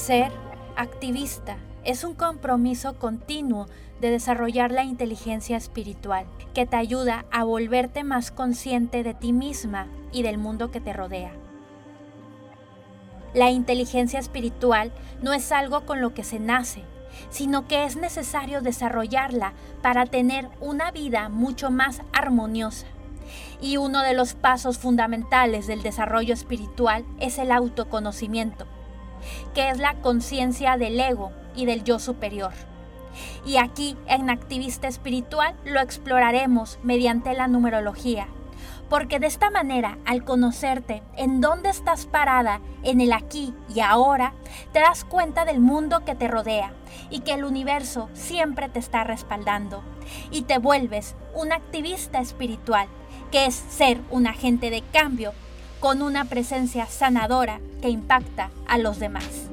Ser activista es un compromiso continuo de desarrollar la inteligencia espiritual que te ayuda a volverte más consciente de ti misma y del mundo que te rodea. La inteligencia espiritual no es algo con lo que se nace, sino que es necesario desarrollarla para tener una vida mucho más armoniosa. Y uno de los pasos fundamentales del desarrollo espiritual es el autoconocimiento, que es la conciencia del ego y del yo superior. Y aquí en Activista Espiritual lo exploraremos mediante la numerología, porque de esta manera, al conocerte en dónde estás parada, en el aquí y ahora, te das cuenta del mundo que te rodea y que el universo siempre te está respaldando. Y te vuelves un activista espiritual, que es ser un agente de cambio con una presencia sanadora que impacta a los demás.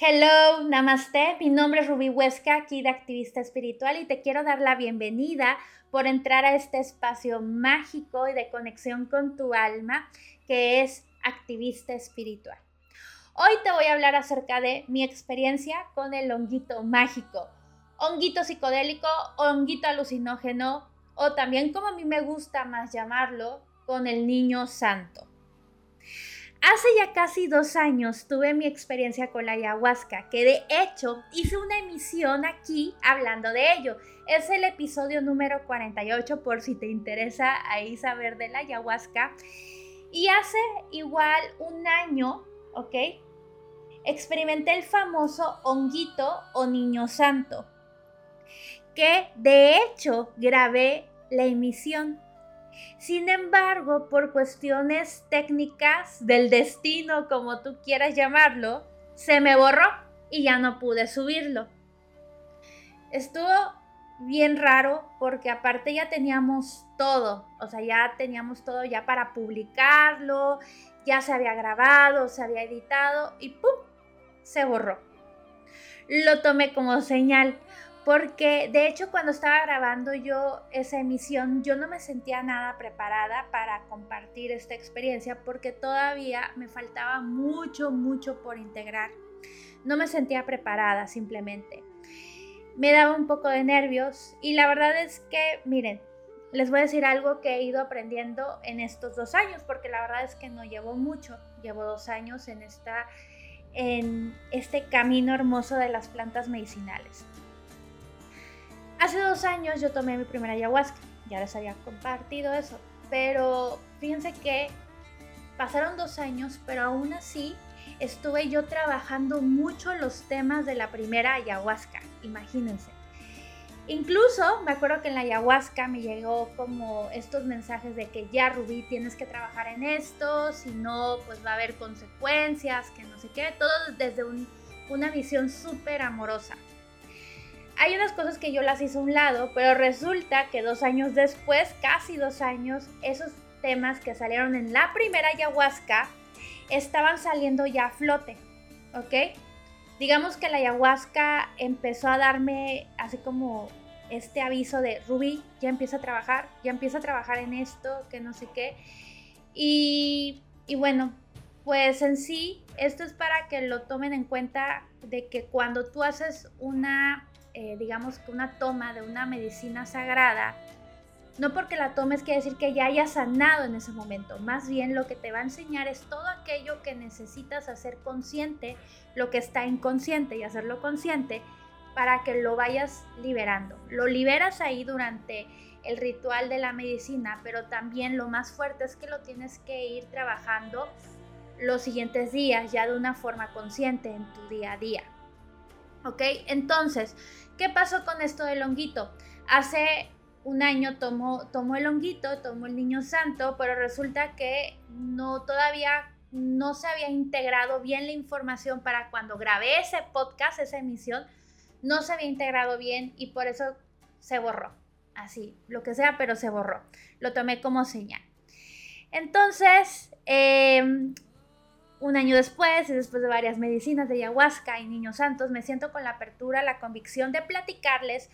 Hello, namaste. Mi nombre es Ruby Huesca, aquí de Activista Espiritual, y te quiero dar la bienvenida por entrar a este espacio mágico y de conexión con tu alma, que es Activista Espiritual. Hoy te voy a hablar acerca de mi experiencia con el honguito mágico, honguito psicodélico, honguito alucinógeno, o también como a mí me gusta más llamarlo, con el niño santo. Hace ya casi dos años tuve mi experiencia con la ayahuasca, que de hecho hice una emisión aquí hablando de ello. Es el episodio número 48 por si te interesa ahí saber de la ayahuasca. Y hace igual un año, ¿ok? Experimenté el famoso honguito o niño santo, que de hecho grabé la emisión sin embargo, por cuestiones técnicas del destino, como tú quieras llamarlo, se me borró y ya no pude subirlo. Estuvo bien raro porque aparte ya teníamos todo, o sea, ya teníamos todo ya para publicarlo, ya se había grabado, se había editado y ¡pum! se borró. Lo tomé como señal porque de hecho cuando estaba grabando yo esa emisión yo no me sentía nada preparada para compartir esta experiencia porque todavía me faltaba mucho, mucho por integrar. No me sentía preparada simplemente. Me daba un poco de nervios y la verdad es que, miren, les voy a decir algo que he ido aprendiendo en estos dos años porque la verdad es que no llevo mucho, llevo dos años en, esta, en este camino hermoso de las plantas medicinales. Hace dos años yo tomé mi primera ayahuasca, ya les había compartido eso, pero fíjense que pasaron dos años, pero aún así estuve yo trabajando mucho los temas de la primera ayahuasca, imagínense. Incluso me acuerdo que en la ayahuasca me llegó como estos mensajes de que ya Rubí tienes que trabajar en esto, si no pues va a haber consecuencias, que no sé qué, todo desde una visión súper amorosa hay unas cosas que yo las hice a un lado, pero resulta que dos años después, casi dos años, esos temas que salieron en la primera ayahuasca estaban saliendo ya a flote, ¿ok? Digamos que la ayahuasca empezó a darme así como este aviso de Rubí, ya empieza a trabajar, ya empieza a trabajar en esto, que no sé qué. Y, y bueno, pues en sí, esto es para que lo tomen en cuenta de que cuando tú haces una eh, digamos que una toma de una medicina sagrada, no porque la tomes quiere decir que ya hayas sanado en ese momento, más bien lo que te va a enseñar es todo aquello que necesitas hacer consciente, lo que está inconsciente y hacerlo consciente para que lo vayas liberando. Lo liberas ahí durante el ritual de la medicina, pero también lo más fuerte es que lo tienes que ir trabajando los siguientes días ya de una forma consciente en tu día a día. ¿Ok? Entonces, ¿qué pasó con esto del honguito? Hace un año tomó, tomó el honguito, tomó el niño santo, pero resulta que no todavía no se había integrado bien la información para cuando grabé ese podcast, esa emisión, no se había integrado bien y por eso se borró. Así, lo que sea, pero se borró. Lo tomé como señal. Entonces, eh, un año después y después de varias medicinas de ayahuasca y niños santos, me siento con la apertura, la convicción de platicarles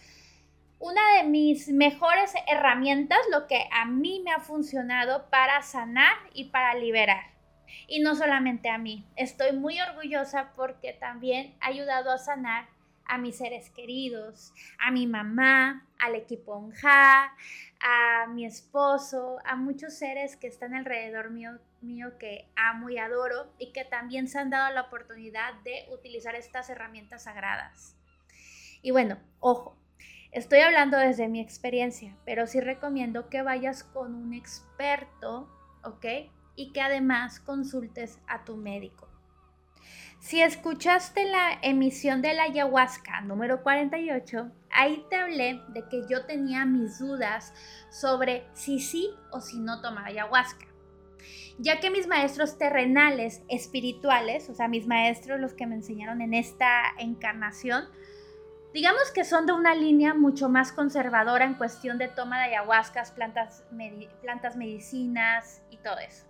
una de mis mejores herramientas, lo que a mí me ha funcionado para sanar y para liberar. Y no solamente a mí, estoy muy orgullosa porque también ha ayudado a sanar a mis seres queridos, a mi mamá, al equipo ONJA, a mi esposo, a muchos seres que están alrededor mío, mío que amo y adoro y que también se han dado la oportunidad de utilizar estas herramientas sagradas. Y bueno, ojo, estoy hablando desde mi experiencia, pero sí recomiendo que vayas con un experto, ¿ok? Y que además consultes a tu médico. Si escuchaste la emisión de la ayahuasca número 48, ahí te hablé de que yo tenía mis dudas sobre si sí o si no tomar ayahuasca. Ya que mis maestros terrenales, espirituales, o sea, mis maestros los que me enseñaron en esta encarnación, digamos que son de una línea mucho más conservadora en cuestión de toma de ayahuascas, plantas, plantas medicinas y todo eso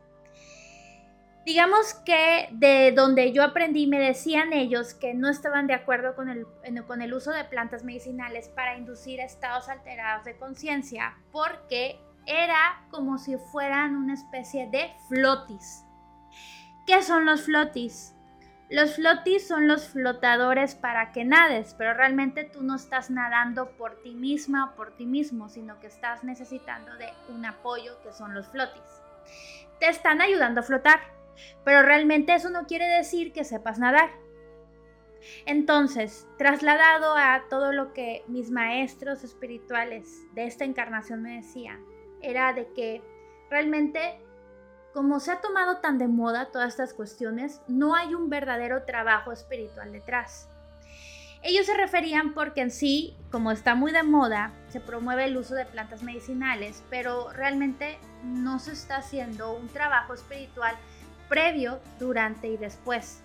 digamos que de donde yo aprendí me decían ellos que no estaban de acuerdo con el, con el uso de plantas medicinales para inducir estados alterados de conciencia porque era como si fueran una especie de flotis. ¿Qué son los flotis? Los flotis son los flotadores para que nades, pero realmente tú no estás nadando por ti misma o por ti mismo, sino que estás necesitando de un apoyo que son los flotis. Te están ayudando a flotar. Pero realmente eso no quiere decir que sepas nadar. Entonces, trasladado a todo lo que mis maestros espirituales de esta encarnación me decían, era de que realmente, como se ha tomado tan de moda todas estas cuestiones, no hay un verdadero trabajo espiritual detrás. Ellos se referían porque en sí, como está muy de moda, se promueve el uso de plantas medicinales, pero realmente no se está haciendo un trabajo espiritual previo, durante y después.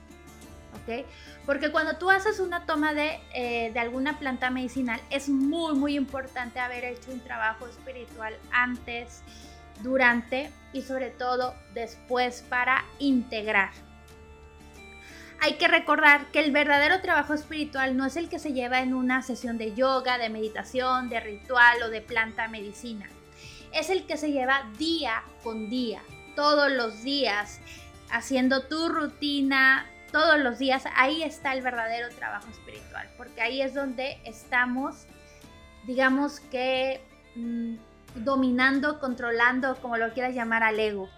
¿Ok? Porque cuando tú haces una toma de, eh, de alguna planta medicinal, es muy, muy importante haber hecho un trabajo espiritual antes, durante y sobre todo después para integrar. Hay que recordar que el verdadero trabajo espiritual no es el que se lleva en una sesión de yoga, de meditación, de ritual o de planta medicina. Es el que se lleva día con día, todos los días, haciendo tu rutina todos los días, ahí está el verdadero trabajo espiritual, porque ahí es donde estamos, digamos que, mm, dominando, controlando, como lo quieras llamar, al ego.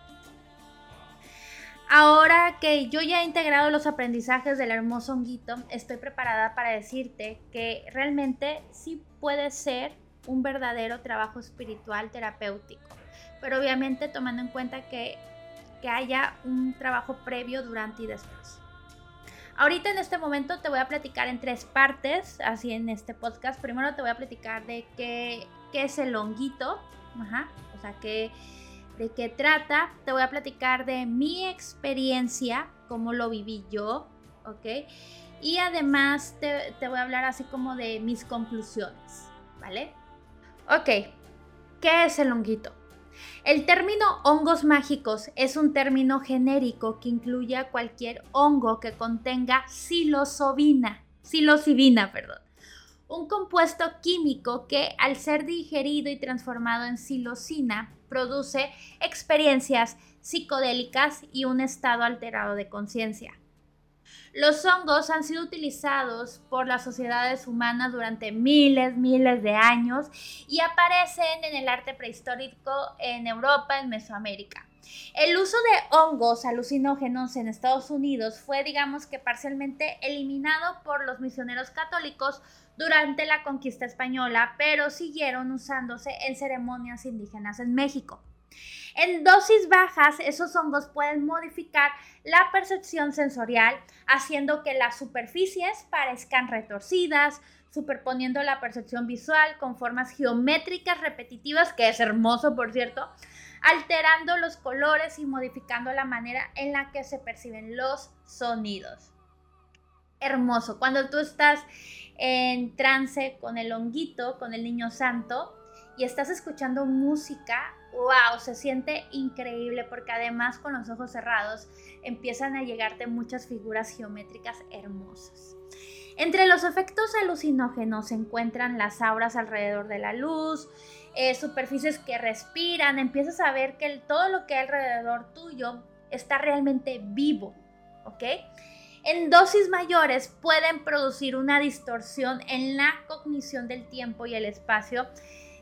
Ahora que yo ya he integrado los aprendizajes del hermoso honguito, estoy preparada para decirte que realmente sí puede ser un verdadero trabajo espiritual terapéutico, pero obviamente tomando en cuenta que que haya un trabajo previo, durante y después. Ahorita en este momento te voy a platicar en tres partes, así en este podcast. Primero te voy a platicar de qué, qué es el honguito, o sea, qué, de qué trata. Te voy a platicar de mi experiencia, cómo lo viví yo, ¿ok? Y además te, voy a hablar así como de mis conclusiones, ¿vale? Ok, ¿qué es el honguito? El término hongos mágicos es un término genérico que incluye a cualquier hongo que contenga psilocibina, psilocibina, perdón, un compuesto químico que al ser digerido y transformado en psilocina produce experiencias psicodélicas y un estado alterado de conciencia. Los hongos han sido utilizados por las sociedades humanas durante miles, miles de años y aparecen en el arte prehistórico en Europa, en Mesoamérica. El uso de hongos alucinógenos en Estados Unidos fue, digamos que parcialmente eliminado por los misioneros católicos durante la conquista española, pero siguieron usándose en ceremonias indígenas en México. En dosis bajas, esos hongos pueden modificar la percepción sensorial, haciendo que las superficies parezcan retorcidas, superponiendo la percepción visual con formas geométricas repetitivas, que es hermoso, por cierto, alterando los colores y modificando la manera en la que se perciben los sonidos. Hermoso. Cuando tú estás en trance con el honguito, con el niño santo, y estás escuchando música, wow, se siente increíble porque además con los ojos cerrados empiezan a llegarte muchas figuras geométricas hermosas. Entre los efectos alucinógenos se encuentran las auras alrededor de la luz, eh, superficies que respiran, empiezas a ver que todo lo que hay alrededor tuyo está realmente vivo, ¿ok? En dosis mayores pueden producir una distorsión en la cognición del tiempo y el espacio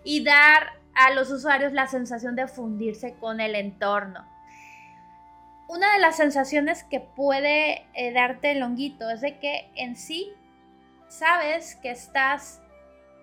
y dar a los usuarios la sensación de fundirse con el entorno. Una de las sensaciones que puede eh, darte el honguito es de que en sí sabes que estás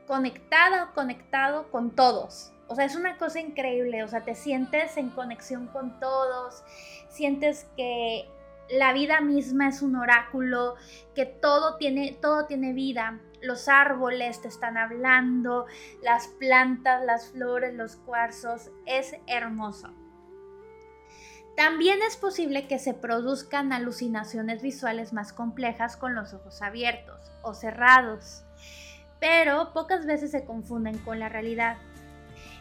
conectada o conectado con todos. O sea, es una cosa increíble, o sea, te sientes en conexión con todos, sientes que la vida misma es un oráculo, que todo tiene, todo tiene vida. Los árboles te están hablando, las plantas, las flores, los cuarzos, es hermoso. También es posible que se produzcan alucinaciones visuales más complejas con los ojos abiertos o cerrados, pero pocas veces se confunden con la realidad.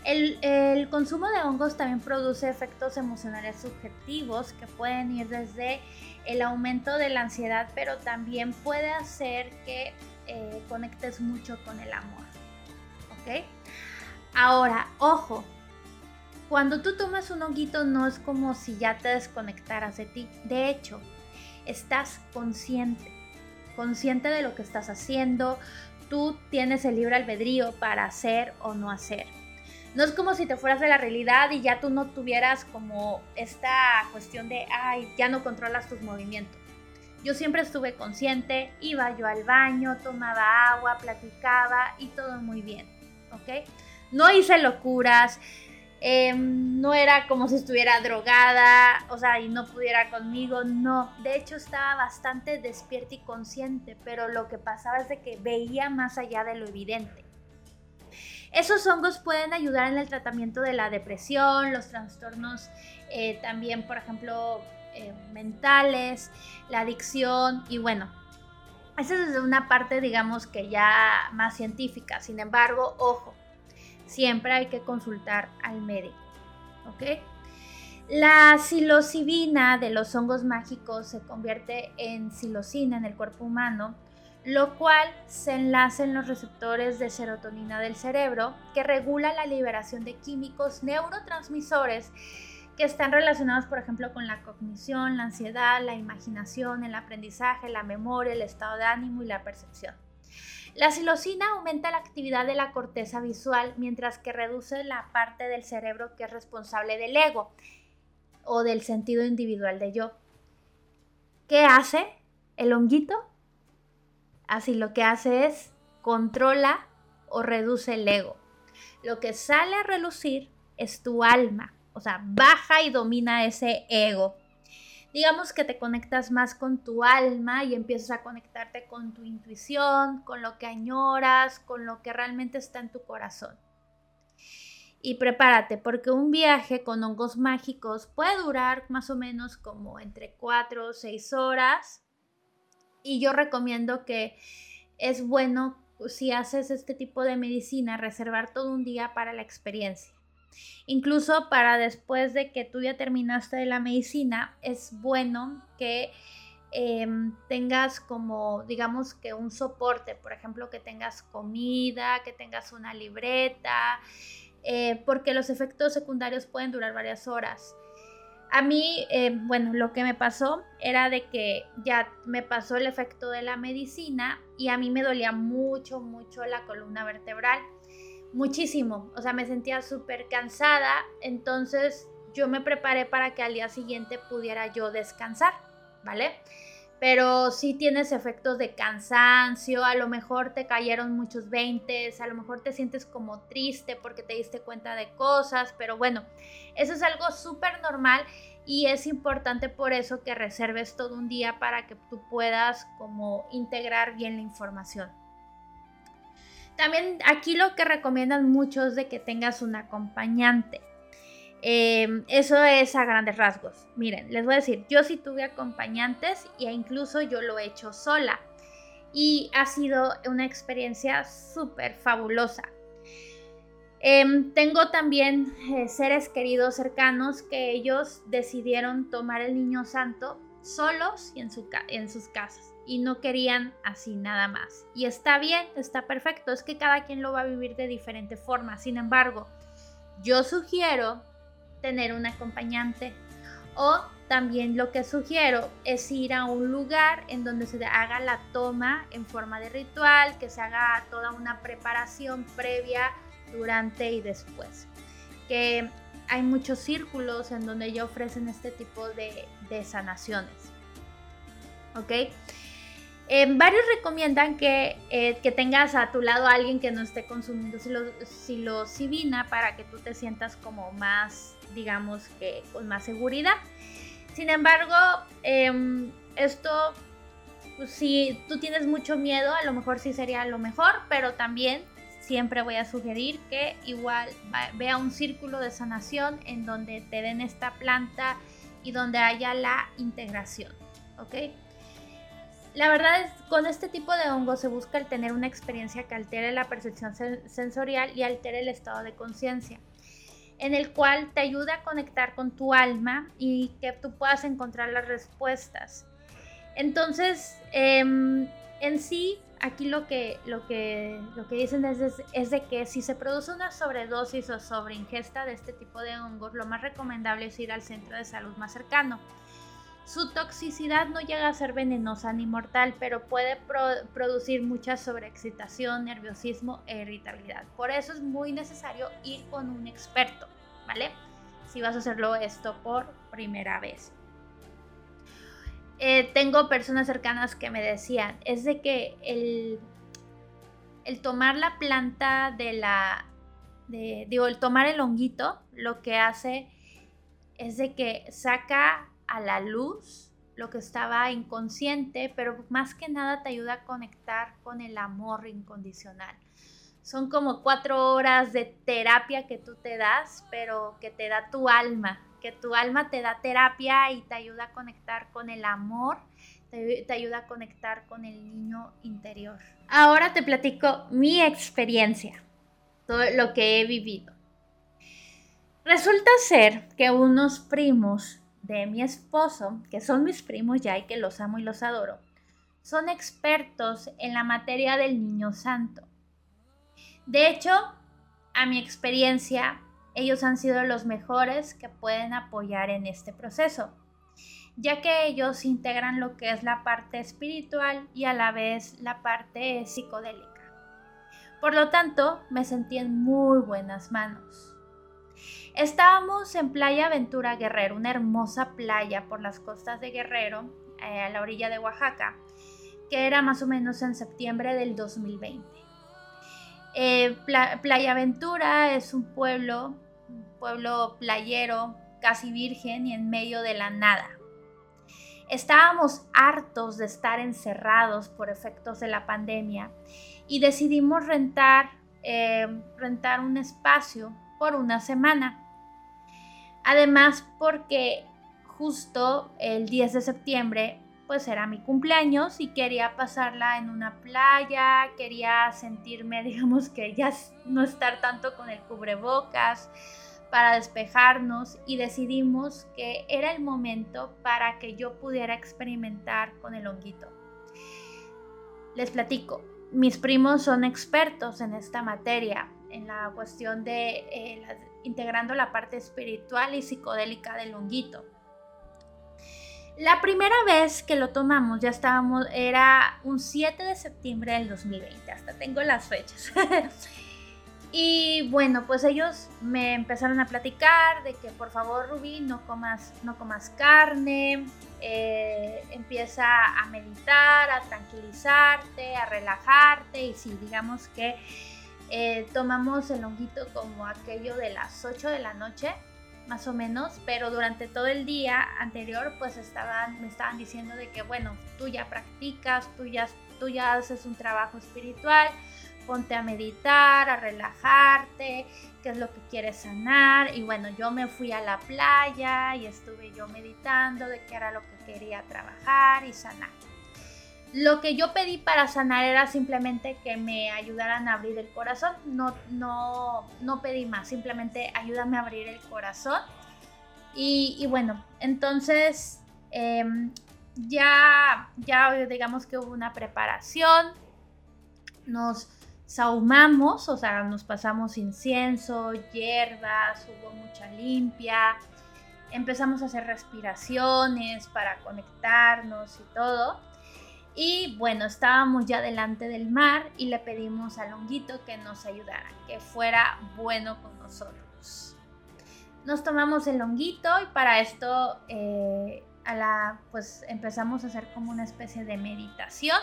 El, consumo de hongos también produce efectos emocionales subjetivos que pueden ir desde el aumento de la ansiedad, pero también puede hacer que eh, conectes mucho con el amor. ¿Ok? Ahora, ojo, cuando tú tomas un honguito no es como si ya te desconectaras de ti. De hecho, estás consciente, consciente de lo que estás haciendo. Tú tienes el libre albedrío para hacer o no hacer. No es como si te fueras de la realidad y ya tú no tuvieras como esta cuestión de, ay, ya no controlas tus movimientos. Yo siempre estuve consciente, iba yo al baño, tomaba agua, platicaba y todo muy bien, ¿ok? No hice locuras, Em, no era como si estuviera drogada, o sea, y no pudiera conmigo, no. De hecho, estaba bastante despierta y consciente, pero lo que pasaba es de que veía más allá de lo evidente. Esos hongos pueden ayudar en el tratamiento de la depresión, los trastornos eh, también, por ejemplo, eh, mentales, la adicción y bueno, esa es una parte, digamos, que ya más científica. Sin embargo, ojo, siempre hay que consultar al médico. ¿Ok? La psilocibina de los hongos mágicos se convierte en psilocina en el cuerpo humano, lo cual se enlaza en los receptores de serotonina del cerebro, que regula la liberación de químicos neurotransmisores que están relacionados, por ejemplo, con la cognición, la ansiedad, la imaginación, el aprendizaje, la memoria, el estado de ánimo y la percepción. La psilocina aumenta la actividad de la corteza visual, mientras que reduce la parte del cerebro que es responsable del ego o del sentido individual de yo. ¿Qué hace el honguito? Así lo que hace es controla o reduce el ego. Lo que sale a relucir es tu alma, o sea, baja y domina ese ego digamos que te conectas más con tu alma y empiezas a conectarte con tu intuición, con lo que añoras, con lo que realmente está en tu corazón. Y prepárate, porque un viaje con hongos mágicos puede durar más o menos como entre 4 o 6 horas. Y yo recomiendo que es bueno, si haces este tipo de medicina, reservar todo un día para la experiencia. Incluso para después de que tú ya terminaste de la medicina, es bueno que em, tengas como, digamos que un soporte, por ejemplo, que tengas comida, que tengas una libreta, eh, porque los efectos secundarios pueden durar varias horas. A mí, em, bueno, lo que me pasó era de que ya me pasó el efecto de la medicina y a mí me dolía mucho, mucho la columna vertebral muchísimo, o sea, me sentía súper cansada, entonces yo me preparé para que al día siguiente pudiera yo descansar, ¿vale? Pero sí tienes efectos de cansancio, a lo mejor te cayeron muchos veintes, a lo mejor te sientes como triste porque te diste cuenta de cosas, pero bueno, eso es algo súper normal y es importante por eso que reserves todo un día para que tú puedas como integrar bien la información. También aquí lo que recomiendan mucho es de que tengas un acompañante. Em, eso es a grandes rasgos. Miren, les voy a decir, yo sí tuve acompañantes e incluso yo lo he hecho sola. Y ha sido una experiencia súper fabulosa. Em, tengo también eh, seres queridos cercanos que ellos decidieron tomar el niño santo solos y en, en sus casas. Y no querían así nada más. Y está bien, está perfecto. Es que cada quien lo va a vivir de diferente forma. Sin embargo, yo sugiero tener un acompañante. O también lo que sugiero es ir a un lugar en donde se haga la toma en forma de ritual, que se haga toda una preparación previa, durante y después. Que hay muchos círculos en donde ya ofrecen este tipo de, sanaciones. ¿Ok? Eh, varios recomiendan que, eh, que, tengas a tu lado a alguien que no esté consumiendo psilocibina para que tú te sientas como más, digamos que con más seguridad. Sin embargo, em, esto, pues, si tú tienes mucho miedo, a lo mejor sí sería lo mejor, pero también siempre voy a sugerir que igual vea un círculo de sanación en donde te den esta planta y donde haya la integración, ¿ok? La verdad es, con este tipo de hongo se busca el tener una experiencia que altere la percepción sensorial y altere el estado de conciencia, en el cual te ayuda a conectar con tu alma y que tú puedas encontrar las respuestas. Entonces, em, en sí, aquí lo que, lo que, lo que dicen es, es, de que si se produce una sobredosis o sobreingesta de este tipo de hongos, lo más recomendable es ir al centro de salud más cercano. Su toxicidad no llega a ser venenosa ni mortal, pero puede producir mucha sobreexcitación, nerviosismo e irritabilidad. Por eso es muy necesario ir con un experto, ¿vale? Si vas a hacerlo esto por primera vez. Eh, tengo personas cercanas que me decían, es de que el, el tomar la planta de la, digo, el tomar el honguito, lo que hace es de que saca a la luz lo que estaba inconsciente, pero más que nada te ayuda a conectar con el amor incondicional. Son como cuatro horas de terapia que tú te das, pero que te da tu alma, que tu alma te da terapia y te ayuda a conectar con el amor, te, ayuda a conectar con el niño interior. Ahora te platico mi experiencia, todo lo que he vivido. Resulta ser que unos primos de mi esposo, que son mis primos ya y que los amo y los adoro, son expertos en la materia del niño santo. De hecho, a mi experiencia, ellos han sido los mejores que pueden apoyar en este proceso, ya que ellos integran lo que es la parte espiritual y a la vez la parte psicodélica. Por lo tanto, me sentí en muy buenas manos. Estábamos en Playa Aventura Guerrero, una hermosa playa por las costas de Guerrero, eh, a la orilla de Oaxaca, que era más o menos en septiembre del 2020. Eh, playa Aventura es un pueblo pueblo playero, casi virgen y en medio de la nada. Estábamos hartos de estar encerrados por efectos de la pandemia y decidimos rentar, eh, rentar un espacio por una semana. Además, porque justo el 10 de septiembre pues era mi cumpleaños y quería pasarla en una playa, quería sentirme, digamos que ya no estar tanto con el cubrebocas, para despejarnos y decidimos que era el momento para que yo pudiera experimentar con el honguito. Les platico, mis primos son expertos en esta materia, en la cuestión de eh, integrando la parte espiritual y psicodélica del honguito. La primera vez que lo tomamos ya estábamos, era un 7 de septiembre del 2020, hasta tengo las fechas. Y bueno, pues ellos me empezaron a platicar de que por favor Rubí no comas, no comas carne, eh, empieza a meditar, a tranquilizarte, a relajarte y sí, digamos que eh, tomamos el honguito como aquello de las 8 de la noche, más o menos, pero durante todo el día anterior pues estaban, me estaban diciendo de que bueno, tú ya practicas, tú ya, tú ya haces un trabajo espiritual, ponte a meditar, a relajarte, qué es lo que quieres sanar. Y bueno, yo me fui a la playa y estuve yo meditando de qué era lo que quería trabajar y sanar. Lo que yo pedí para sanar era simplemente que me ayudaran a abrir el corazón. No, no, no pedí más, simplemente ayúdame a abrir el corazón. Y, bueno, entonces em, ya, ya digamos que hubo una preparación, nos sahumamos, o sea, nos pasamos incienso, hierbas, hubo mucha limpia, empezamos a hacer respiraciones para conectarnos y todo. Y bueno, estábamos ya delante del mar y le pedimos al honguito que nos ayudara, que fuera bueno con nosotros. Nos tomamos el honguito y para esto eh, a la, pues empezamos a hacer como una especie de meditación.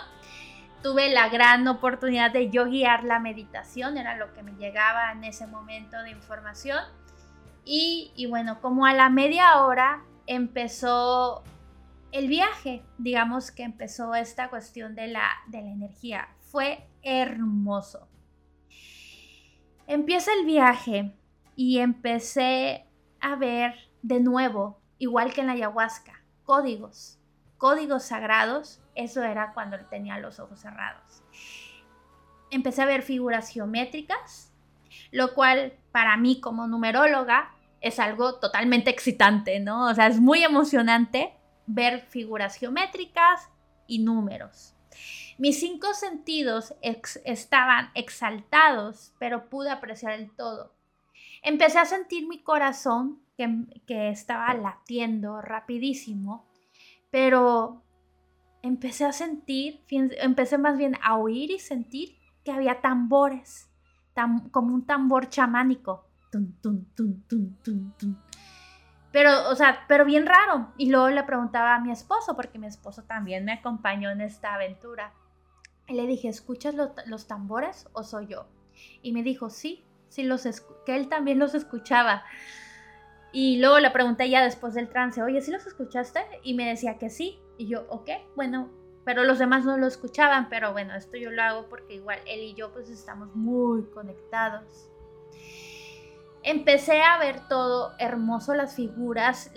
Tuve la gran oportunidad de yo guiar la meditación, era lo que me llegaba en ese momento de información. Y, y bueno, como a la media hora empezó el viaje, digamos que empezó esta cuestión de la, de la energía. Fue hermoso. Empieza el viaje y empecé a ver de nuevo, igual que en la ayahuasca, códigos, códigos sagrados. Eso era cuando tenía los ojos cerrados. Empecé a ver figuras geométricas, lo cual para mí como numeróloga es algo totalmente excitante, ¿no? O sea, es muy emocionante ver figuras geométricas y números. Mis cinco sentidos estaban exaltados, pero pude apreciar el todo. Empecé a sentir mi corazón que, que estaba latiendo rapidísimo, pero empecé a sentir, empecé más bien a oír y sentir que había tambores, como un tambor chamánico. Pero, o sea, pero bien raro. Y luego le preguntaba a mi esposo, porque mi esposo también me acompañó en esta aventura. Y le dije, ¿escuchas los tambores o soy yo? Y me dijo, sí, sí los que él también los escuchaba. Y luego le pregunté ya después del trance, oye, ¿sí los escuchaste? Y me decía que sí. Y yo, ok, bueno, pero los demás no lo escuchaban, pero bueno, esto yo lo hago porque igual él y yo pues estamos muy conectados empecé a ver todo hermoso, las figuras,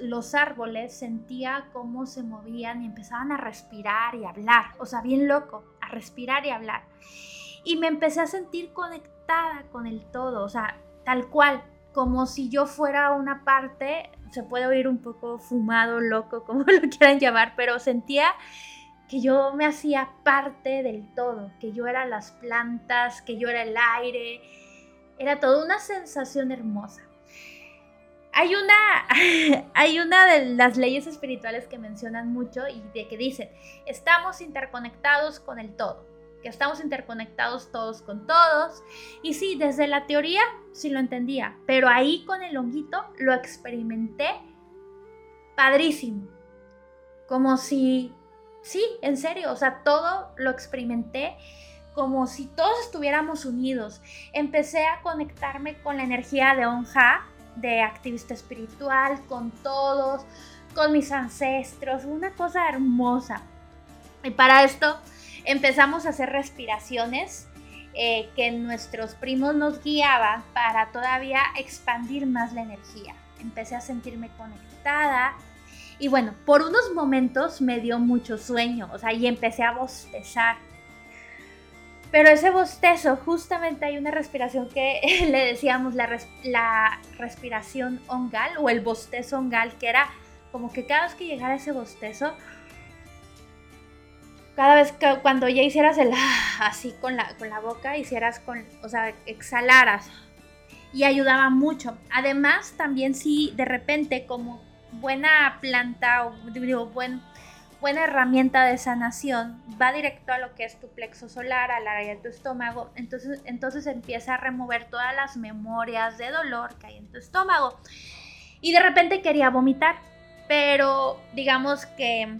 los árboles, sentía cómo se movían y empezaban a respirar y hablar, o sea, bien loco, a respirar y hablar. Y me empecé a sentir conectada con el todo, o sea, tal cual, como si yo fuera una parte, se puede oír un poco fumado, loco, como lo quieran llamar, pero sentía que yo me hacía parte del todo, que yo era las plantas, que yo era el aire, era toda una sensación hermosa. Hay una, hay una de las leyes espirituales que mencionan mucho y de que dicen, estamos interconectados con el todo, que estamos interconectados todos con todos. Y sí, desde la teoría sí lo entendía, pero ahí con el honguito lo experimenté padrísimo. Como si, sí, en serio, o sea, todo lo experimenté como si todos estuviéramos unidos. Empecé a conectarme con la energía de Onja, de activista espiritual, con todos, con mis ancestros, una cosa hermosa. Y para esto empezamos a hacer respiraciones eh, que nuestros primos nos guiaban para todavía expandir más la energía. Empecé a sentirme conectada. Y bueno, por unos momentos me dio mucho sueño, o sea, y empecé a bostezar pero ese bostezo, justamente hay una respiración que le decíamos la, la respiración ongal o el bostezo ongal, que era como que cada vez que llegara ese bostezo, cada vez que cuando ya hicieras el así con la, con la boca, hicieras con, o sea, exhalaras y ayudaba mucho. Además, también si de repente como buena planta o digo, buen buena herramienta de sanación, va directo a lo que es tu plexo solar, al área de tu estómago, entonces, entonces empieza a remover todas las memorias de dolor que hay en tu estómago. Y de repente quería vomitar, pero digamos que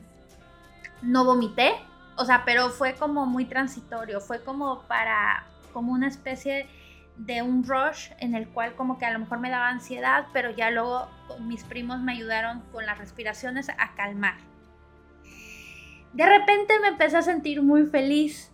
no vomité, o sea, pero fue como muy transitorio, fue como para, como una especie de un rush en el cual como que a lo mejor me daba ansiedad, pero ya luego mis primos me ayudaron con las respiraciones a calmar de repente me empecé a sentir muy feliz.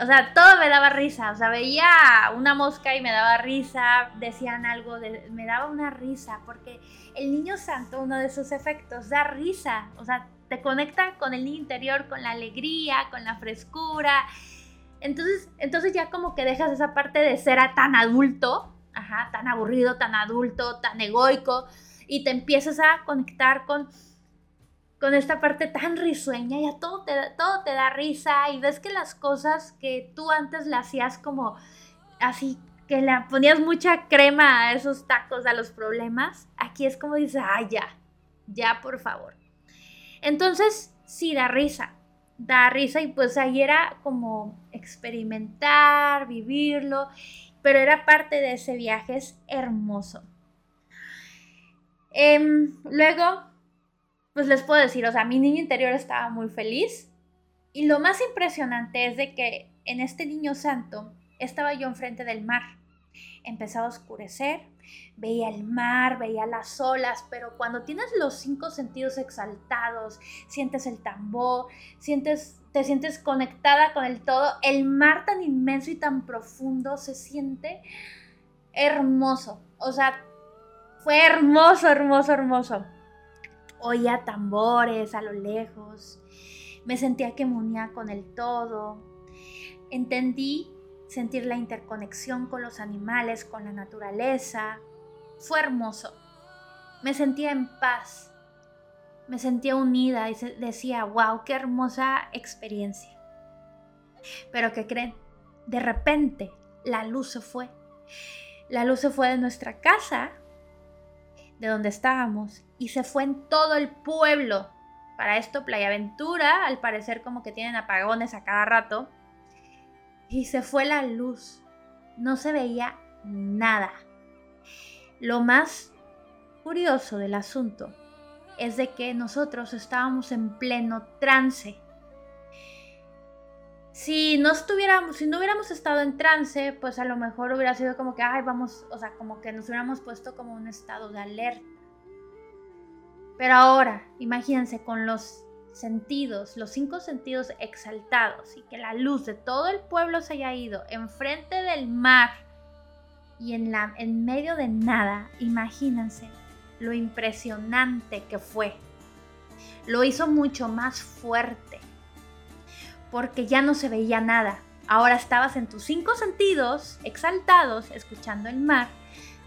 O sea, todo me daba risa. O sea, veía una mosca y me daba risa. Decían algo, de, me daba una risa. Porque el niño santo, uno de sus efectos, da risa. O sea, te conecta con el interior, con la alegría, con la frescura. Entonces, entonces ya como que dejas esa parte de ser tan adulto, ajá, tan aburrido, tan adulto, tan egoico, y te empiezas a conectar con con esta parte tan risueña, ya todo te, todo te da risa y ves que las cosas que tú antes le hacías como así, que le ponías mucha crema a esos tacos, a los problemas, aquí es como dices, ay, ya, ya, por favor. Entonces, sí, da risa, da risa y pues ahí era como experimentar, vivirlo, pero era parte de ese viaje, es hermoso. Em, luego, pues les puedo decir, o sea, mi niño interior estaba muy feliz y lo más impresionante es de que en este niño santo estaba yo enfrente del mar. Empezaba a oscurecer, veía el mar, veía las olas, pero cuando tienes los cinco sentidos exaltados, sientes el tambor, sientes, te sientes conectada con el todo, el mar tan inmenso y tan profundo se siente hermoso. O sea, fue hermoso, hermoso, hermoso. Oía tambores a lo lejos, me sentía que me unía con el todo. Entendí sentir la interconexión con los animales, con la naturaleza. Fue hermoso. Me sentía en paz. Me sentía unida y decía, wow, qué hermosa experiencia. Pero ¿qué creen? De repente la luz se fue. La luz se fue de nuestra casa, de donde estábamos, y se fue en todo el pueblo. Para esto Playa Aventura, al parecer como que tienen apagones a cada rato y se fue la luz. No se veía nada. Lo más curioso del asunto es de que nosotros estábamos en pleno trance. Si no estuviéramos, si no hubiéramos estado en trance, pues a lo mejor hubiera sido como que, ay, vamos, o sea, como que nos hubiéramos puesto como un estado de alerta. Pero ahora, imagínense con los sentidos, los cinco sentidos exaltados y que la luz de todo el pueblo se haya ido enfrente del mar y en, la, en medio de nada, imagínense lo impresionante que fue. Lo hizo mucho más fuerte porque ya no se veía nada. Ahora estabas en tus cinco sentidos exaltados escuchando el mar,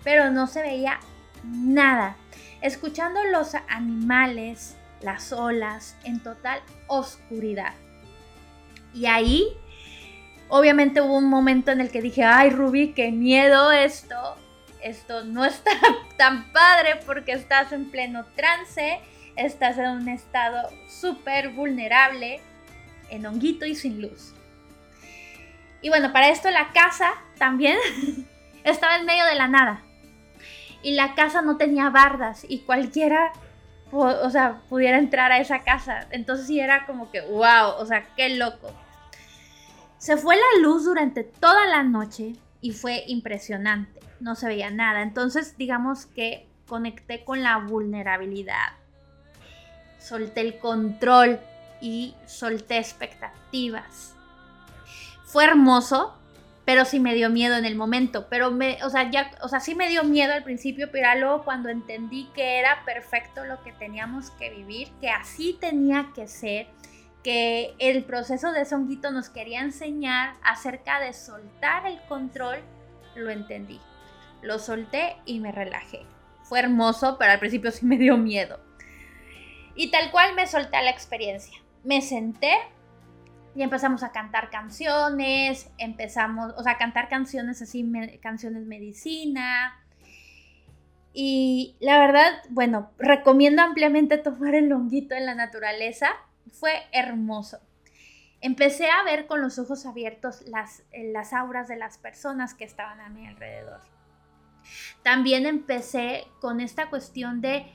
pero no se veía nada. Escuchando los animales, las olas, en total oscuridad. Y ahí, obviamente hubo un momento en el que dije, ay Ruby, qué miedo esto, esto no está tan padre porque estás en pleno trance, estás en un estado súper vulnerable, en honguito y sin luz. Y bueno, para esto la casa también estaba en medio de la nada. Y la casa no tenía bardas y cualquiera o sea, pudiera entrar a esa casa. Entonces sí era como que, wow, o sea, qué loco. Se fue la luz durante toda la noche y fue impresionante. No se veía nada. Entonces, digamos que conecté con la vulnerabilidad. Solté el control y solté expectativas. Fue hermoso pero sí me dio miedo en el momento, pero me, o sea, ya, o sea, sí me dio miedo al principio, pero luego cuando entendí que era perfecto lo que teníamos que vivir, que así tenía que ser, que el proceso de Songuito nos quería enseñar acerca de soltar el control, lo entendí. Lo solté y me relajé. Fue hermoso, pero al principio sí me dio miedo. Y tal cual me solté a la experiencia. Me senté, y empezamos a cantar canciones, empezamos, o sea, a cantar canciones así, canciones medicina. Y la verdad, bueno, recomiendo ampliamente tomar el longuito en la naturaleza. Fue hermoso. Empecé a ver con los ojos abiertos las, las auras de las personas que estaban a mi alrededor. También empecé con esta cuestión de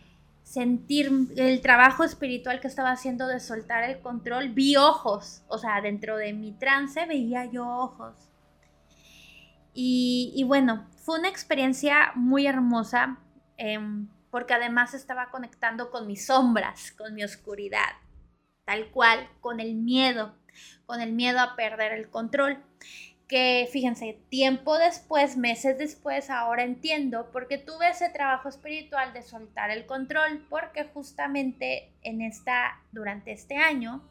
sentir el trabajo espiritual que estaba haciendo de soltar el control, vi ojos, o sea, dentro de mi trance veía yo ojos. Y, bueno, fue una experiencia muy hermosa em, porque además estaba conectando con mis sombras, con mi oscuridad, tal cual, con el miedo, con el miedo a perder el control que fíjense, tiempo después, meses después, ahora entiendo porque tuve ese trabajo espiritual de soltar el control, porque justamente en esta, durante este año,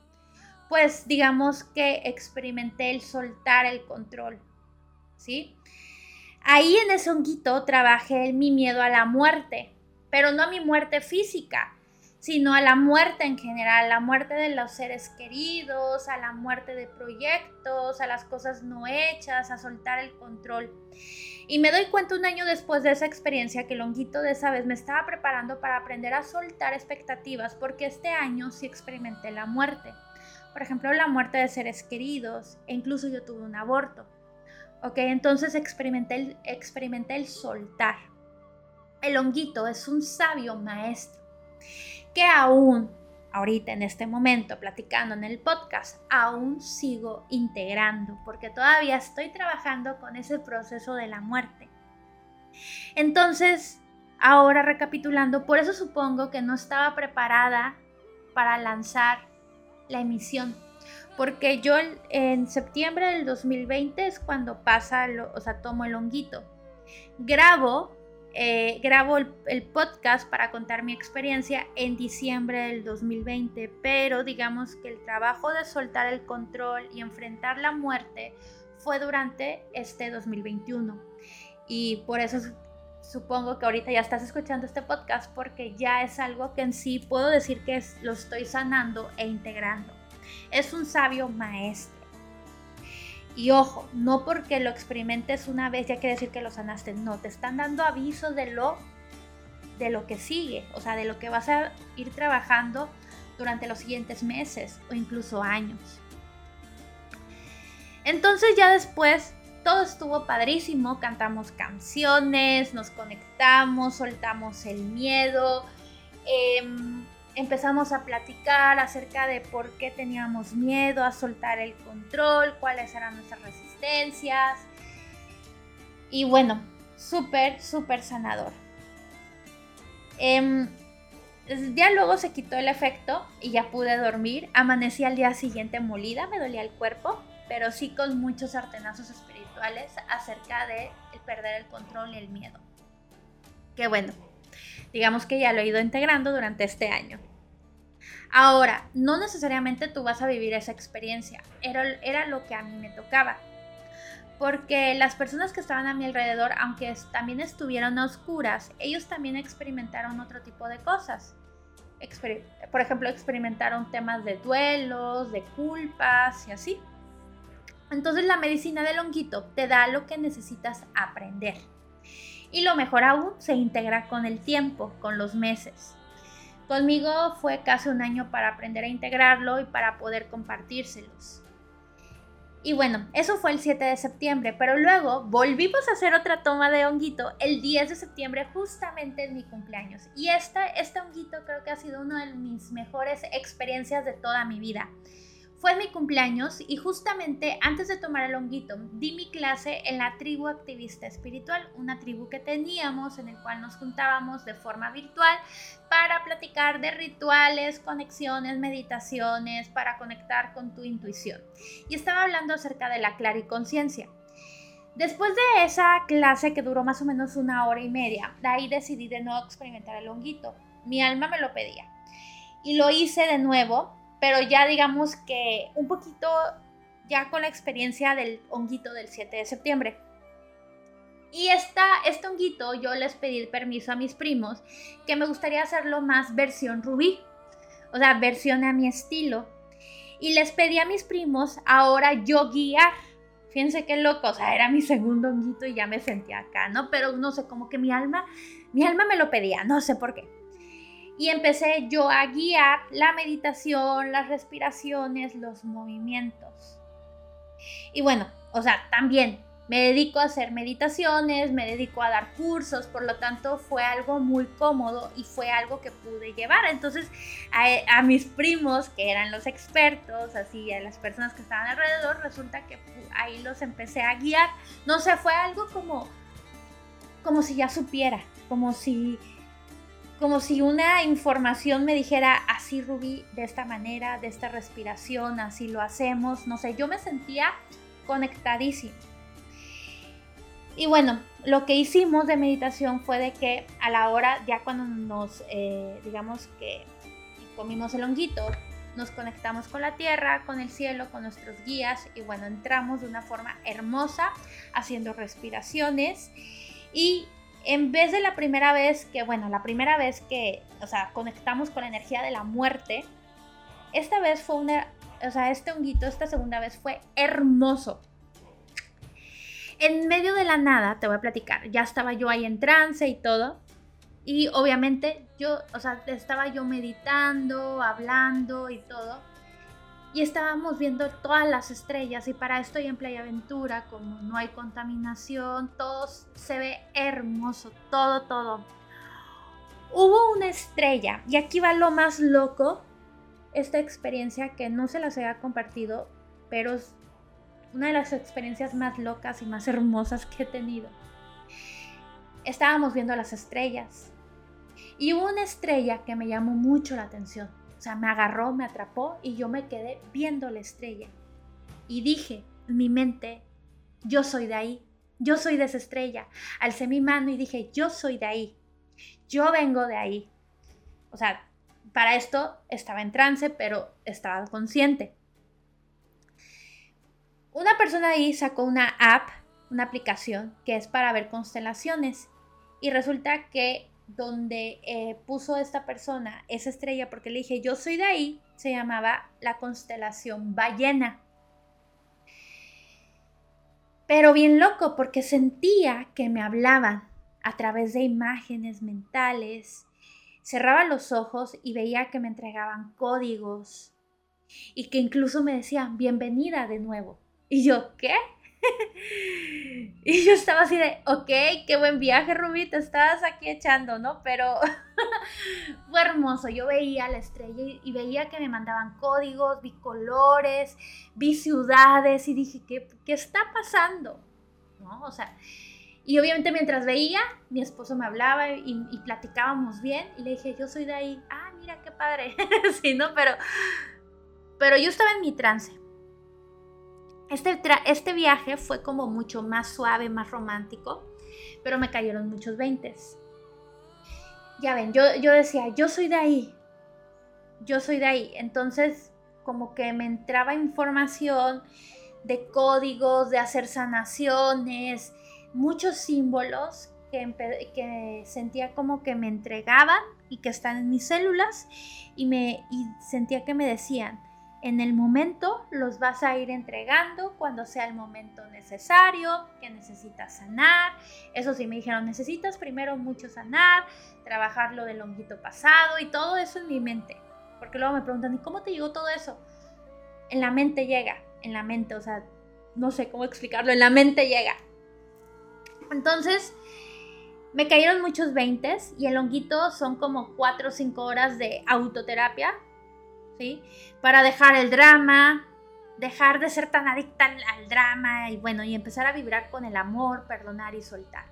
pues digamos que experimenté el soltar el control, ¿sí? Ahí en ese honguito trabajé mi miedo a la muerte, pero no a mi muerte física, sino a la muerte en general, la muerte de los seres queridos, a la muerte de proyectos, a las cosas no hechas, a soltar el control. Y me doy cuenta un año después de esa experiencia que Longuito de esa vez me estaba preparando para aprender a soltar expectativas, porque este año sí experimenté la muerte. Por ejemplo, la muerte de seres queridos, e incluso yo tuve un aborto. Ok, entonces experimenté el, experimenté el soltar. El honguito es un sabio maestro que aún, ahorita en este momento, platicando en el podcast, aún sigo integrando, porque todavía estoy trabajando con ese proceso de la muerte. Entonces, ahora recapitulando, por eso supongo que no estaba preparada para lanzar la emisión. Porque yo en septiembre del 2020 es cuando pasa, o sea, tomo el honguito. Grabo eh, grabo el, podcast para contar mi experiencia en diciembre del 2020, pero digamos que el trabajo de soltar el control y enfrentar la muerte fue durante este 2021. Y por eso supongo que ahorita ya estás escuchando este podcast porque ya es algo que en sí puedo decir que lo estoy sanando e integrando. Es un sabio maestro. Y ojo, no porque lo experimentes una vez ya quiere decir que lo sanaste, no, te están dando avisos de lo de lo que sigue, o sea, de lo que vas a ir trabajando durante los siguientes meses o incluso años. Entonces ya después todo estuvo padrísimo, cantamos canciones, nos conectamos, soltamos el miedo, eh, empezamos a platicar acerca de por qué teníamos miedo a soltar el control, cuáles eran nuestras resistencias. Y bueno, súper, súper sanador. Eh, ya luego se quitó el efecto y ya pude dormir. Amanecí al día siguiente molida, me dolía el cuerpo, pero sí con muchos artenazos espirituales acerca de perder el control y el miedo. Qué bueno, digamos que ya lo he ido integrando durante este año. Ahora, no necesariamente tú vas a vivir esa experiencia, era, era lo que a mí me tocaba. Porque las personas que estaban a mi alrededor, aunque también estuvieron a oscuras, ellos también experimentaron otro tipo de cosas. por ejemplo, experimentaron temas de duelos, de culpas y así. Entonces la medicina del honguito te da lo que necesitas aprender. Y lo mejor aún, se integra con el tiempo, con los meses. Conmigo fue casi un año para aprender a integrarlo y para poder compartírselos. Y bueno, eso fue el 7 de septiembre, pero luego volvimos a hacer otra toma de honguito el 10 de septiembre, justamente en mi cumpleaños. Y esta, este honguito creo que ha sido una de mis mejores experiencias de toda mi vida. Fue mi cumpleaños y justamente antes de tomar el honguito di mi clase en la tribu activista espiritual, una tribu que teníamos en el cual nos juntábamos de forma virtual para platicar de rituales, conexiones, meditaciones, para conectar con tu intuición. Y estaba hablando acerca de la clariconciencia. Después de esa clase que duró más o menos una hora y media, de ahí decidí de no experimentar el honguito. Mi alma me lo pedía. Y lo hice de nuevo pero ya digamos que un poquito ya con la experiencia del honguito del 7 de septiembre. Y esta, este honguito yo les pedí permiso a mis primos que me gustaría hacerlo más versión rubí, o sea, versión a mi estilo. Y les pedí a mis primos ahora yo guiar. Fíjense qué loco, o sea, era mi segundo honguito y ya me sentía acá, ¿no? Pero no sé, como que mi alma, mi alma me lo pedía, no sé por qué y empecé yo a guiar la meditación, las respiraciones, los movimientos. Y bueno, o sea, también me dedico a hacer meditaciones, me dedico a dar cursos, por lo tanto fue algo muy cómodo y fue algo que pude llevar. Entonces a, mis primos, que eran los expertos, así a las personas que estaban alrededor, resulta que ahí los empecé a guiar. No sé, fue algo como, como si ya supiera, como si como si una información me dijera, así Rubí, de esta manera, de esta respiración, así lo hacemos, no sé, yo me sentía conectadísimo. Y bueno, lo que hicimos de meditación fue de que a la hora, ya cuando nos, eh, digamos que comimos el honguito, nos conectamos con la tierra, con el cielo, con nuestros guías y bueno, entramos de una forma hermosa haciendo respiraciones y en vez de la primera vez que, bueno, la primera vez que, o sea, conectamos con la energía de la muerte, esta vez fue una, o sea, este honguito, esta segunda vez fue hermoso. En medio de la nada, te voy a platicar, ya estaba yo ahí en trance y todo. Y obviamente yo, o sea, estaba yo meditando, hablando y todo. Y estábamos viendo todas las estrellas y para esto y en Playa Aventura, como no hay contaminación, todo se ve hermoso, todo, todo. Hubo una estrella y aquí va lo más loco, esta experiencia que no se las había compartido, pero es una de las experiencias más locas y más hermosas que he tenido. Estábamos viendo las estrellas y hubo una estrella que me llamó mucho la atención. O sea, me agarró, me atrapó y yo me quedé viendo la estrella. Y dije en mi mente, yo soy de ahí, yo soy de esa estrella. Alcé mi mano y dije, yo soy de ahí, yo vengo de ahí. O sea, para esto estaba en trance, pero estaba consciente. Una persona ahí sacó una app, una aplicación que es para ver constelaciones y resulta que donde eh, puso esta persona esa estrella, porque le dije, yo soy de ahí, se llamaba la constelación ballena. Pero bien loco, porque sentía que me hablaban a través de imágenes mentales. Cerraba los ojos y veía que me entregaban códigos y que incluso me decían, bienvenida de nuevo. Y yo, ¿qué? y yo estaba así de, ok, qué buen viaje, Rubí, te estabas aquí echando, ¿no? Pero fue hermoso. Yo veía la estrella y, veía que me mandaban códigos, vi colores, vi ciudades y dije, ¿qué, qué está pasando? ¿No? O sea, y obviamente mientras veía, mi esposo me hablaba y, y, platicábamos bien y le dije, yo soy de ahí. Ah, mira qué padre. sí, ¿no? Pero, pero yo estaba en mi trance. Este, este viaje fue como mucho más suave, más romántico, pero me cayeron muchos veintes. Ya ven, yo, yo decía, yo soy de ahí, yo soy de ahí. Entonces, como que me entraba información de códigos, de hacer sanaciones, muchos símbolos que, que, sentía como que me entregaban y que están en mis células y, me, y sentía que me decían, en el momento los vas a ir entregando cuando sea el momento necesario, que necesitas sanar. Eso sí, me dijeron, necesitas primero mucho sanar, trabajar lo del honguito pasado y todo eso en mi mente. Porque luego me preguntan, ¿y cómo te llegó todo eso? En la mente llega, en la mente, o sea, no sé cómo explicarlo, en la mente llega. Entonces, me cayeron muchos veintes y el honguito son como 4 o 5 horas de autoterapia para dejar el drama, dejar de ser tan adicta al, drama y bueno, y empezar a vibrar con el amor, perdonar y soltar.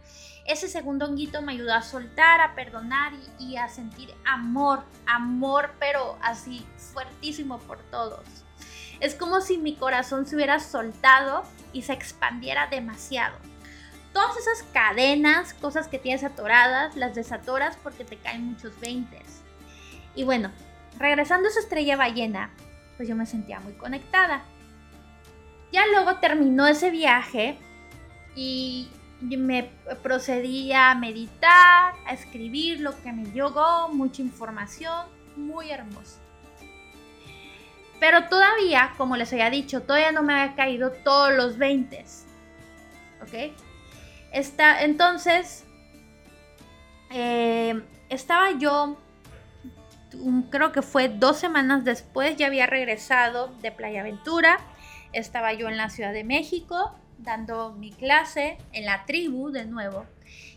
Ese segundo honguito me ayudó a soltar, a perdonar y, y a sentir amor, amor, pero así fuertísimo por todos. Es como si mi corazón se hubiera soltado y se expandiera demasiado. Todas esas cadenas, cosas que tienes atoradas, las desatoras porque te caen muchos veintes. Y bueno, regresando a esa estrella ballena, pues yo me sentía muy conectada. Ya luego terminó ese viaje y me procedí a meditar, a escribir lo que me llegó, mucha información, muy hermoso. Pero todavía, como les había dicho, todavía no me había caído todos los 20. ¿Ok? entonces, eh, estaba yo creo que fue dos semanas después, ya había regresado de Playa Aventura. Estaba yo en la Ciudad de México dando mi clase en la tribu de nuevo.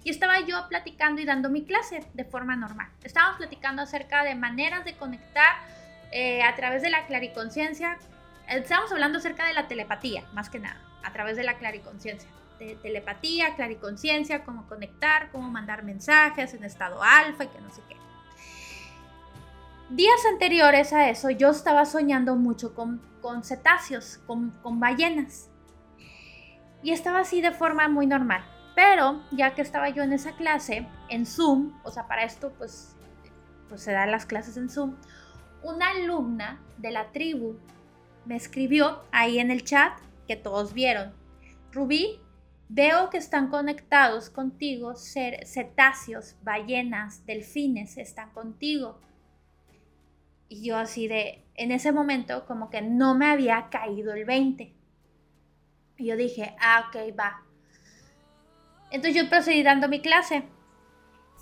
Y estaba yo platicando y dando mi clase de forma normal. Estábamos platicando acerca de maneras de conectar eh, a través de la clariconciencia. Estábamos hablando acerca de la telepatía, más que nada, a través de la clariconciencia. De telepatía, clariconciencia, cómo conectar, cómo mandar mensajes en estado alfa y que no sé qué. Días anteriores a eso yo estaba soñando mucho con, cetáceos, con, ballenas. Y estaba así de forma muy normal. Pero ya que estaba yo en esa clase, en Zoom, o sea, para esto pues, pues se dan las clases en Zoom, una alumna de la tribu me escribió ahí en el chat que todos vieron. Rubí, veo que están conectados contigo cetáceos, ballenas, delfines, están contigo. Y yo así de, en ese momento como que no me había caído el 20. Y yo dije, ah, ok, va. Entonces yo procedí dando mi clase.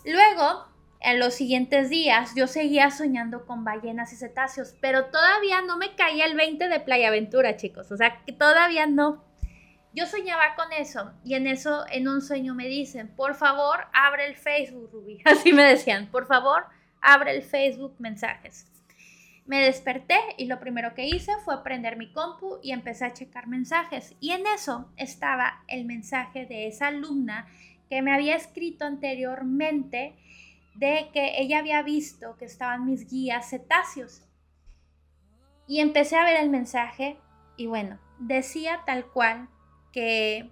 Luego, en los siguientes días, yo seguía soñando con ballenas y cetáceos, pero todavía no me caía el 20 de Playa Aventura, chicos. O sea, que todavía no. Yo soñaba con eso y en eso, en un sueño me dicen, por favor, abre el Facebook, Ruby. Así me decían, por favor, abre el Facebook mensajes. Me desperté y lo primero que hice fue prender mi compu y empecé a checar mensajes. Y en eso estaba el mensaje de esa alumna que me había escrito anteriormente de que ella había visto que estaban mis guías cetáceos. Y empecé a ver el mensaje y bueno, decía tal cual que,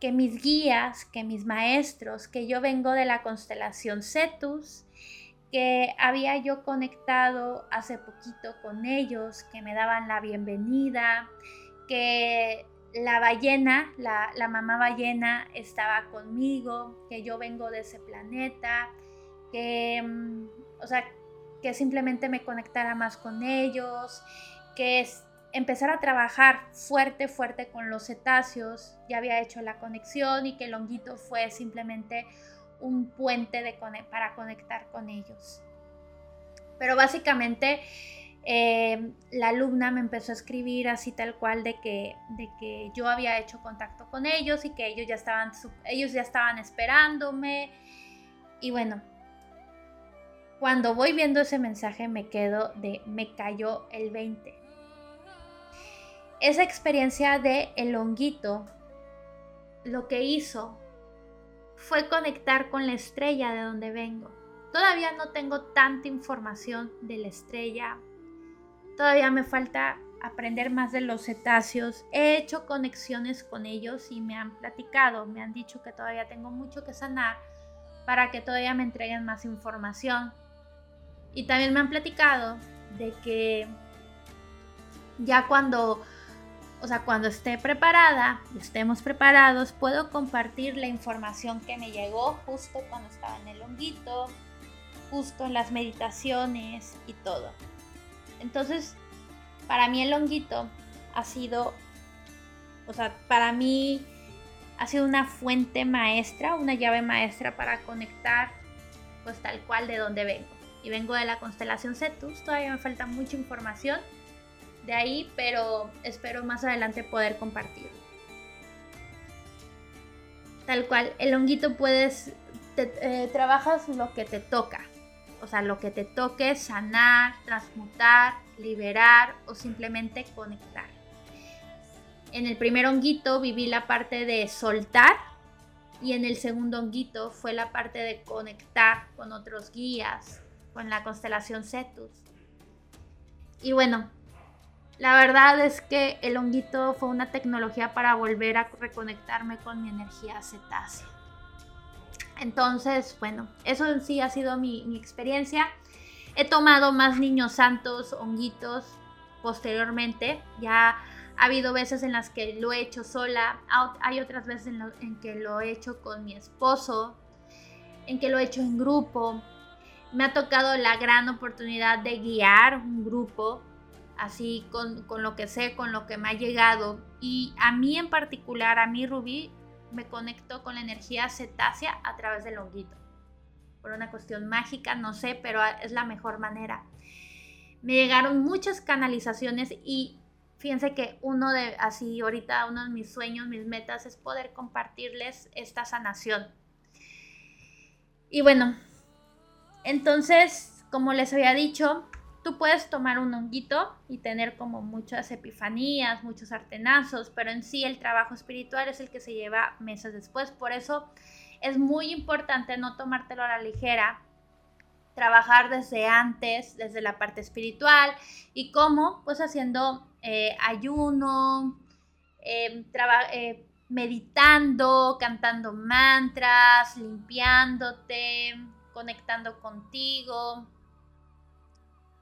que mis guías, que mis maestros, que yo vengo de la constelación Cetus, que había yo conectado hace poquito con ellos, que me daban la bienvenida, que la ballena, la, mamá ballena estaba conmigo, que yo vengo de ese planeta, que, mm, o sea, que simplemente me conectara más con ellos, que es empezar a trabajar fuerte, fuerte con los cetáceos, ya había hecho la conexión y que el honguito fue simplemente un puente de para conectar con ellos. Pero básicamente eh, la alumna me empezó a escribir así tal cual de que, de que yo había hecho contacto con ellos y que ellos ya estaban, ellos ya estaban esperándome. Y bueno, cuando voy viendo ese mensaje me quedo de me cayó el 20. Esa experiencia de el honguito lo que hizo fue conectar con la estrella de donde vengo. Todavía no tengo tanta información de la estrella. Todavía me falta aprender más de los cetáceos. He hecho conexiones con ellos y me han platicado, me han dicho que todavía tengo mucho que sanar para que todavía me entreguen más información. Y también me han platicado de que ya cuando o sea, cuando esté preparada, estemos preparados, puedo compartir la información que me llegó justo cuando estaba en el honguito, justo en las meditaciones y todo. Entonces, para mí el honguito ha sido, o sea, para mí ha sido una fuente maestra, una llave maestra para conectar, pues tal cual de donde vengo. Y vengo de la constelación Cetus, todavía me falta mucha información de ahí, pero espero más adelante poder compartirlo. Tal cual, el honguito puedes, eh, trabajas lo que te toca, o sea, lo que te toque sanar, transmutar, liberar o simplemente conectar. En el primer honguito viví la parte de soltar y en el segundo honguito fue la parte de conectar con otros guías, con la constelación Cetus. Y bueno, la verdad es que el honguito fue una tecnología para volver a reconectarme con mi energía cetácea. Entonces, bueno, eso en sí ha sido mi, experiencia. He tomado más niños santos, honguitos, posteriormente. Ya ha habido veces en las que lo he hecho sola, hay otras veces en, en, que lo he hecho con mi esposo, en que lo he hecho en grupo. Me ha tocado la gran oportunidad de guiar un grupo así con, lo que sé, con lo que me ha llegado. Y a mí en particular, a mí Rubí, me conecto con la energía cetácea a través del honguito. Por una cuestión mágica, no sé, pero es la mejor manera. Me llegaron muchas canalizaciones y fíjense que uno de, así ahorita, uno de mis sueños, mis metas es poder compartirles esta sanación. Y bueno, entonces, como les había dicho, Tú puedes tomar un honguito y tener como muchas epifanías, muchos artenazos, pero en sí el trabajo espiritual es el que se lleva meses después. Por eso es muy importante no tomártelo a la ligera, trabajar desde antes, desde la parte espiritual y cómo, pues haciendo eh, ayuno, em, eh, meditando, cantando mantras, limpiándote, conectando contigo,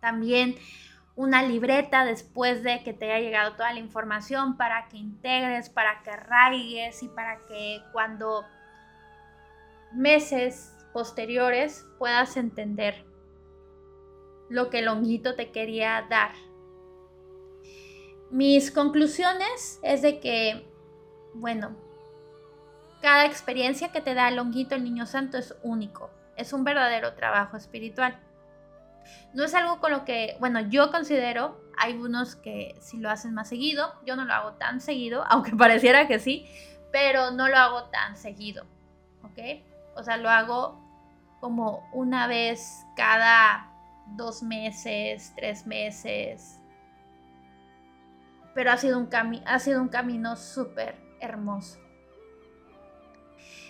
también una libreta después de que te haya llegado toda la información para que integres, para que arraigues y para que cuando meses posteriores puedas entender lo que el honguito te quería dar. Mis conclusiones es de que, bueno, cada experiencia que te da el honguito, el niño santo, es único. Es un verdadero trabajo espiritual. No es algo con lo que, bueno, yo considero, hay unos que sí lo hacen más seguido, yo no lo hago tan seguido, aunque pareciera que sí, pero no lo hago tan seguido, ¿ok? O sea, lo hago como una vez cada dos meses, tres meses. Pero ha sido un, ha sido un camino súper hermoso.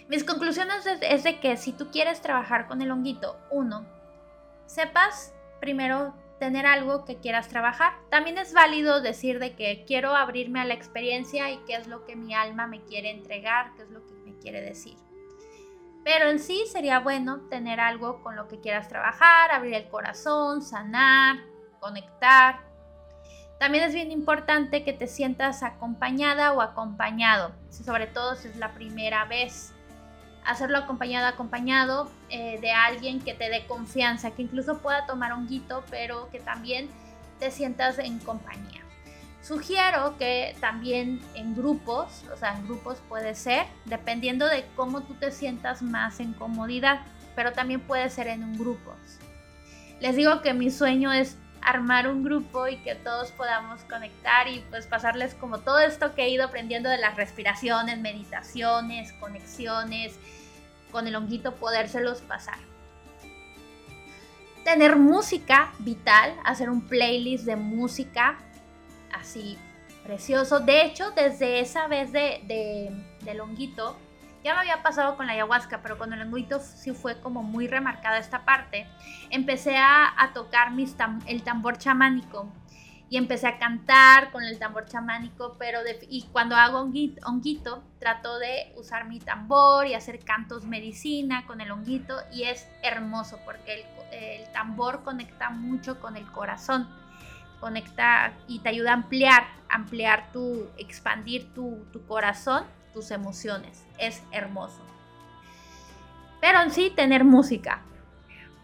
Mis conclusiones es de que si tú quieres trabajar con el honguito, uno, sepas primero tener algo que quieras trabajar. También es válido decir de que quiero abrirme a la experiencia y qué es lo que mi alma me quiere entregar, qué es lo que me quiere decir. Pero en sí sería bueno tener algo con lo que quieras trabajar, abrir el corazón, sanar, conectar. También es bien importante que te sientas acompañada o acompañado, sobre todo si es la primera vez hacerlo acompañado, acompañado eh, de alguien que te dé confianza, que incluso pueda tomar un guito, pero que también te sientas en compañía. Sugiero que también en grupos, o sea, en grupos puede ser, dependiendo de cómo tú te sientas más en comodidad, pero también puede ser en un grupo. Les digo que mi sueño es armar un grupo y que todos podamos conectar y pues pasarles como todo esto que he ido aprendiendo de las respiraciones, meditaciones, conexiones, con el honguito podérselos pasar. Tener música vital, hacer un playlist de música así precioso. De hecho, desde esa vez de, de, del honguito, ya me había pasado con la ayahuasca, pero con el honguito sí fue como muy remarcada esta parte. Empecé a, tocar mis el tambor chamánico y empecé a cantar con el tambor chamánico, pero y cuando hago honguito, honguito, trato de usar mi tambor y hacer cantos medicina con el honguito y es hermoso porque el, tambor conecta mucho con el corazón, conecta y te ayuda a ampliar, ampliar tu, expandir tu, tu corazón tus emociones. Es hermoso. Pero en sí, tener música.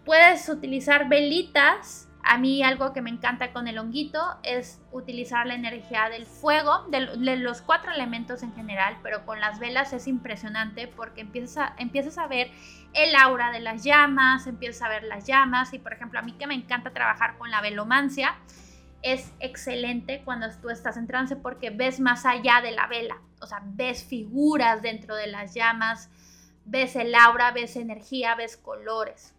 Puedes utilizar velitas. A mí algo que me encanta con el honguito es utilizar la energía del fuego, de, los cuatro elementos en general, pero con las velas es impresionante porque empiezas a, empiezas a ver el aura de las llamas, empiezas a ver las llamas y por ejemplo a mí que me encanta trabajar con la velomancia, es excelente cuando tú estás en trance porque ves más allá de la vela, o sea, ves figuras dentro de las llamas, ves el aura, ves energía, ves colores.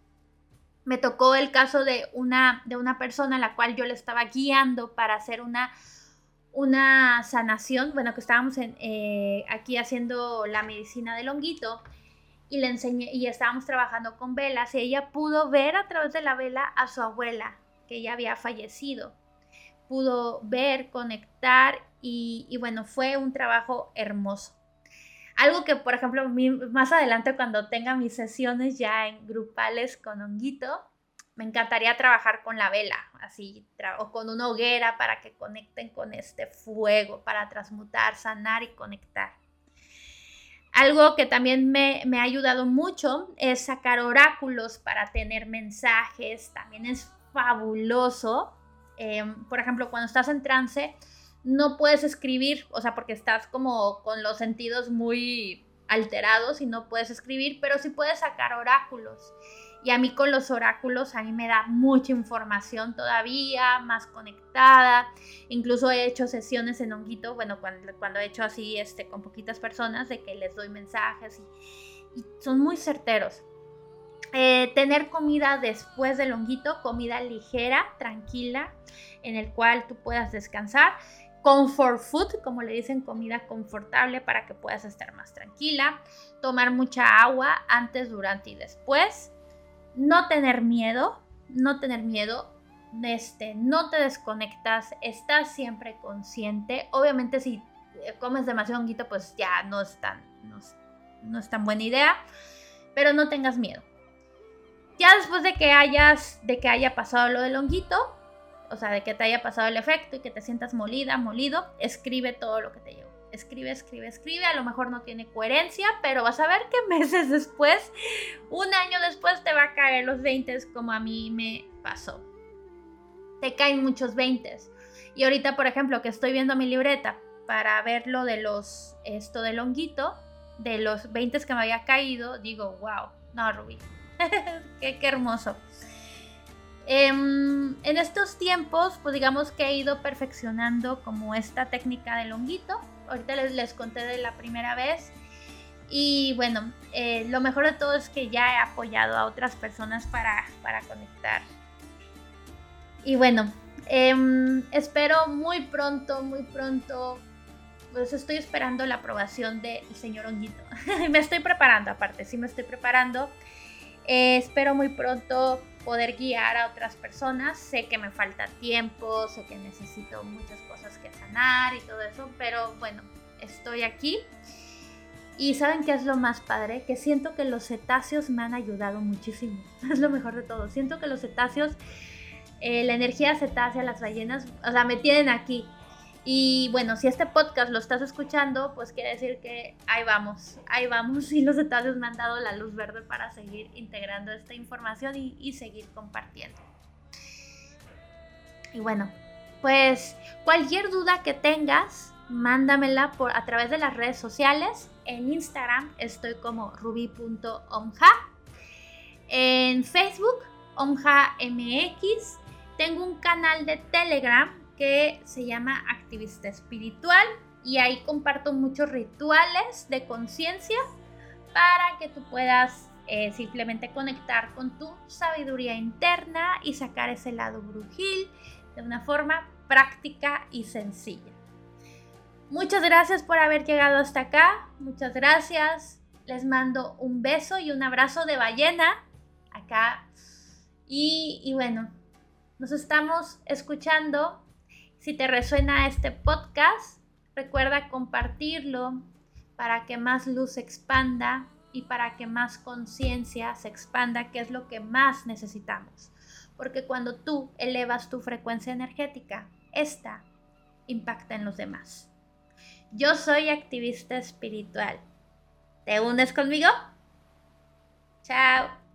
Me tocó el caso de una, de una persona a la cual yo le estaba guiando para hacer una, una sanación, bueno, que estábamos eh, aquí haciendo la medicina del honguito y le enseñé y estábamos trabajando con velas y ella pudo ver a través de la vela a su abuela que ya había fallecido pudo ver, conectar y, bueno, fue un trabajo hermoso. Algo que, por ejemplo, más adelante cuando tenga mis sesiones ya en grupales con honguito, me encantaría trabajar con la vela, así, o con una hoguera para que conecten con este fuego, para transmutar, sanar y conectar. Algo que también me, me ha ayudado mucho es sacar oráculos para tener mensajes, también es fabuloso Em, por ejemplo, cuando estás en trance, no puedes escribir, o sea, porque estás como con los sentidos muy alterados y no puedes escribir, pero sí puedes sacar oráculos. Y a mí con los oráculos, a mí me da mucha información todavía, más conectada. Incluso he hecho sesiones en honguito, bueno, cuando, cuando he hecho así este, con poquitas personas, de que les doy mensajes y son muy certeros. Eh, tener comida después del honguito, comida ligera, tranquila, en el cual tú puedas descansar. Comfort food, como le dicen, comida confortable para que puedas estar más tranquila. Tomar mucha agua antes, durante y después. No tener miedo, no tener miedo. Este, no te desconectas, estás siempre consciente. Obviamente si comes demasiado honguito, pues ya no es tan, no es tan buena idea. Pero no tengas miedo ya después de que hayas, de que haya pasado lo del honguito, o sea, de que te haya pasado el efecto y que te sientas molida, molido, escribe todo lo que te llegó. Escribe, escribe, escribe. A lo mejor no tiene coherencia, pero vas a ver que meses después, un año después, te va a caer los 20 como a mí me pasó. Te caen muchos 20. Y ahorita, por ejemplo, que estoy viendo mi libreta para ver lo de los, esto del honguito, de los 20 que me había caído, digo, wow, no, Rubí, qué, hermoso. Em, en estos tiempos, pues digamos que he ido perfeccionando como esta técnica del honguito. Ahorita les, les conté de la primera vez. Y bueno, eh, lo mejor de todo es que ya he apoyado a otras personas para, para conectar. Y bueno, em, espero muy pronto, muy pronto. Pues estoy esperando la aprobación del señor Honguito. me estoy preparando, aparte, sí me estoy preparando. Eh, espero muy pronto poder guiar a otras personas. Sé que me falta tiempo, sé que necesito muchas cosas que sanar y todo eso, pero bueno, estoy aquí. Y saben qué es lo más padre, que siento que los cetáceos me han ayudado muchísimo. Es lo mejor de todo. Siento que los cetáceos, eh, la energía cetácea, las ballenas, o sea, me tienen aquí. Y bueno, si este podcast lo estás escuchando, pues quiere decir que ahí vamos, ahí vamos. Y los detalles me han dado la luz verde para seguir integrando esta información y, seguir compartiendo. Y bueno, pues cualquier duda que tengas, mándamela por, a través de las redes sociales. En Instagram estoy como ruby.omja. En Facebook, omja.mx. Tengo un canal de Telegram que se llama Activista Espiritual y ahí comparto muchos rituales de conciencia para que tú puedas eh, simplemente conectar con tu sabiduría interna y sacar ese lado brujil de una forma práctica y sencilla. Muchas gracias por haber llegado hasta acá. Muchas gracias. Les mando un beso y un abrazo de ballena acá. Y, y bueno, nos estamos escuchando si te resuena este podcast, recuerda compartirlo para que más luz se expanda y para que más conciencia se expanda, que es lo que más necesitamos. Porque cuando tú elevas tu frecuencia energética, esta impacta en los demás. Yo soy activista espiritual. ¿Te unes conmigo? Chao.